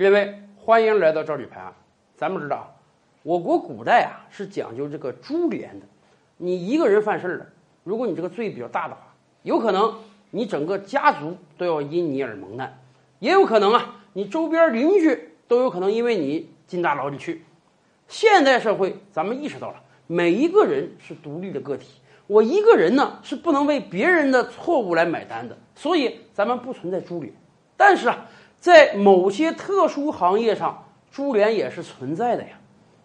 各位，欢迎来到赵吕拍案。咱们知道，我国古代啊是讲究这个株连的。你一个人犯事儿了，如果你这个罪比较大的话，有可能你整个家族都要因你而蒙难，也有可能啊，你周边邻居都有可能因为你进大牢里去。现代社会，咱们意识到了，每一个人是独立的个体，我一个人呢是不能为别人的错误来买单的，所以咱们不存在株连。但是啊。在某些特殊行业上，株连也是存在的呀。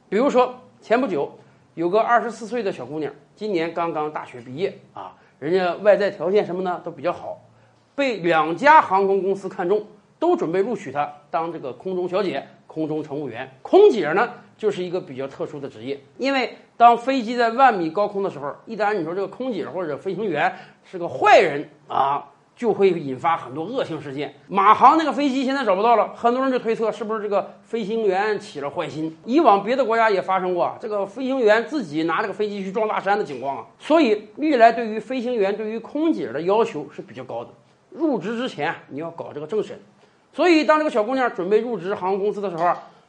比如说，前不久有个二十四岁的小姑娘，今年刚刚大学毕业啊，人家外在条件什么呢都比较好，被两家航空公司看中，都准备录取她当这个空中小姐、空中乘务员。空姐呢，就是一个比较特殊的职业，因为当飞机在万米高空的时候，一旦你说这个空姐或者飞行员是个坏人啊。就会引发很多恶性事件。马航那个飞机现在找不到了，很多人就推测是不是这个飞行员起了坏心。以往别的国家也发生过这个飞行员自己拿这个飞机去撞大山的情况啊。所以历来对于飞行员、对于空姐的要求是比较高的。入职之前你要搞这个政审。所以当这个小姑娘准备入职航空公司的时候，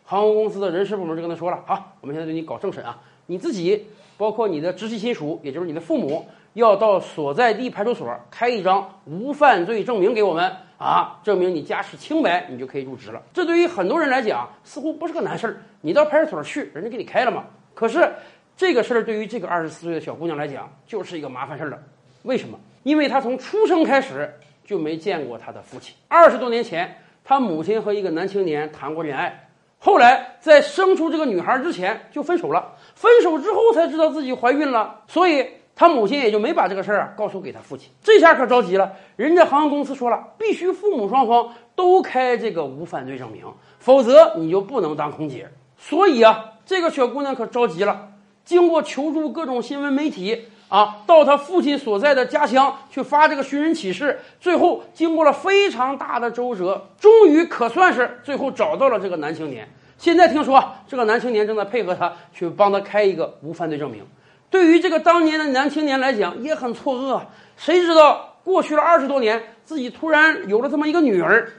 航空公司的人事部门就跟她说了：好，我们现在对你搞政审啊，你自己包括你的直系亲属，也就是你的父母。要到所在地派出所开一张无犯罪证明给我们啊，证明你家世清白，你就可以入职了。这对于很多人来讲，似乎不是个难事儿。你到派出所去，人家给你开了嘛。可是这个事儿对于这个二十四岁的小姑娘来讲，就是一个麻烦事儿了。为什么？因为她从出生开始就没见过她的父亲。二十多年前，她母亲和一个男青年谈过恋爱，后来在生出这个女孩之前就分手了。分手之后才知道自己怀孕了，所以。他母亲也就没把这个事儿啊告诉给他父亲，这下可着急了。人家航空公司说了，必须父母双方都开这个无犯罪证明，否则你就不能当空姐。所以啊，这个小姑娘可着急了。经过求助各种新闻媒体啊，到他父亲所在的家乡去发这个寻人启事，最后经过了非常大的周折，终于可算是最后找到了这个男青年。现在听说这个男青年正在配合他去帮他开一个无犯罪证明。对于这个当年的男青年来讲，也很错愕。谁知道过去了二十多年，自己突然有了这么一个女儿。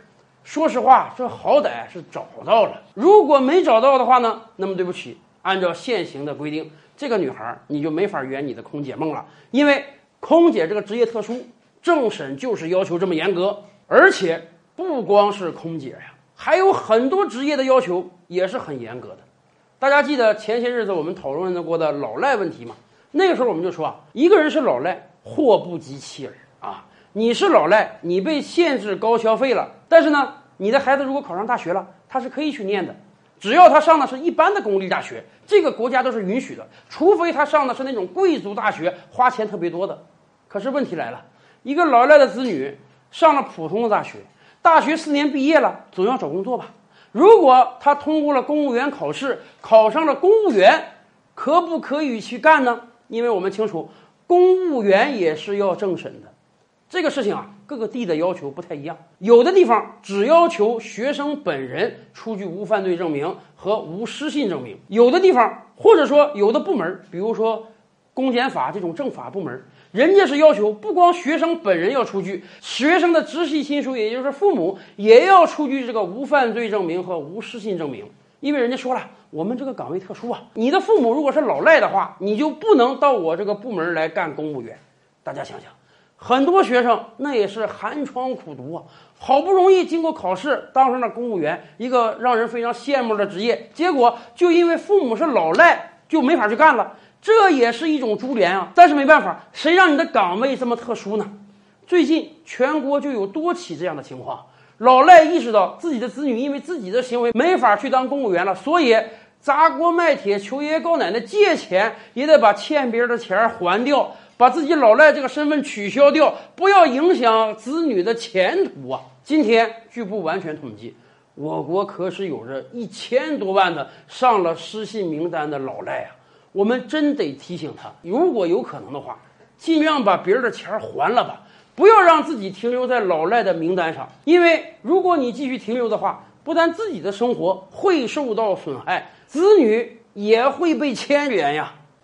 说实话，这好歹是找到了。如果没找到的话呢？那么对不起，按照现行的规定，这个女孩你就没法圆你的空姐梦了。因为空姐这个职业特殊，政审就是要求这么严格。而且不光是空姐呀，还有很多职业的要求也是很严格的。大家记得前些日子我们讨论过的老赖问题吗？那个时候我们就说啊，一个人是老赖，祸不及妻儿啊。你是老赖，你被限制高消费了，但是呢，你的孩子如果考上大学了，他是可以去念的，只要他上的是一般的公立大学，这个国家都是允许的，除非他上的是那种贵族大学，花钱特别多的。可是问题来了，一个老赖的子女上了普通的大学，大学四年毕业了，总要找工作吧？如果他通过了公务员考试，考上了公务员，可不可以去干呢？因为我们清楚，公务员也是要政审的，这个事情啊，各个地的要求不太一样。有的地方只要求学生本人出具无犯罪证明和无失信证明；有的地方或者说有的部门，比如说公检法这种政法部门，人家是要求不光学生本人要出具，学生的直系亲属，也就是父母也要出具这个无犯罪证明和无失信证明。因为人家说了，我们这个岗位特殊啊，你的父母如果是老赖的话，你就不能到我这个部门来干公务员。大家想想，很多学生那也是寒窗苦读啊，好不容易经过考试当上了公务员，一个让人非常羡慕的职业，结果就因为父母是老赖，就没法去干了。这也是一种株连啊。但是没办法，谁让你的岗位这么特殊呢？最近全国就有多起这样的情况。老赖意识到自己的子女因为自己的行为没法去当公务员了，所以砸锅卖铁求爷爷告奶奶借钱，也得把欠别人的钱还掉，把自己老赖这个身份取消掉，不要影响子女的前途啊！今天据不完全统计，我国可是有着一千多万的上了失信名单的老赖啊！我们真得提醒他，如果有可能的话，尽量把别人的钱还了吧。不要让自己停留在老赖的名单上，因为如果你继续停留的话，不但自己的生活会受到损害，子女也会被牵连呀。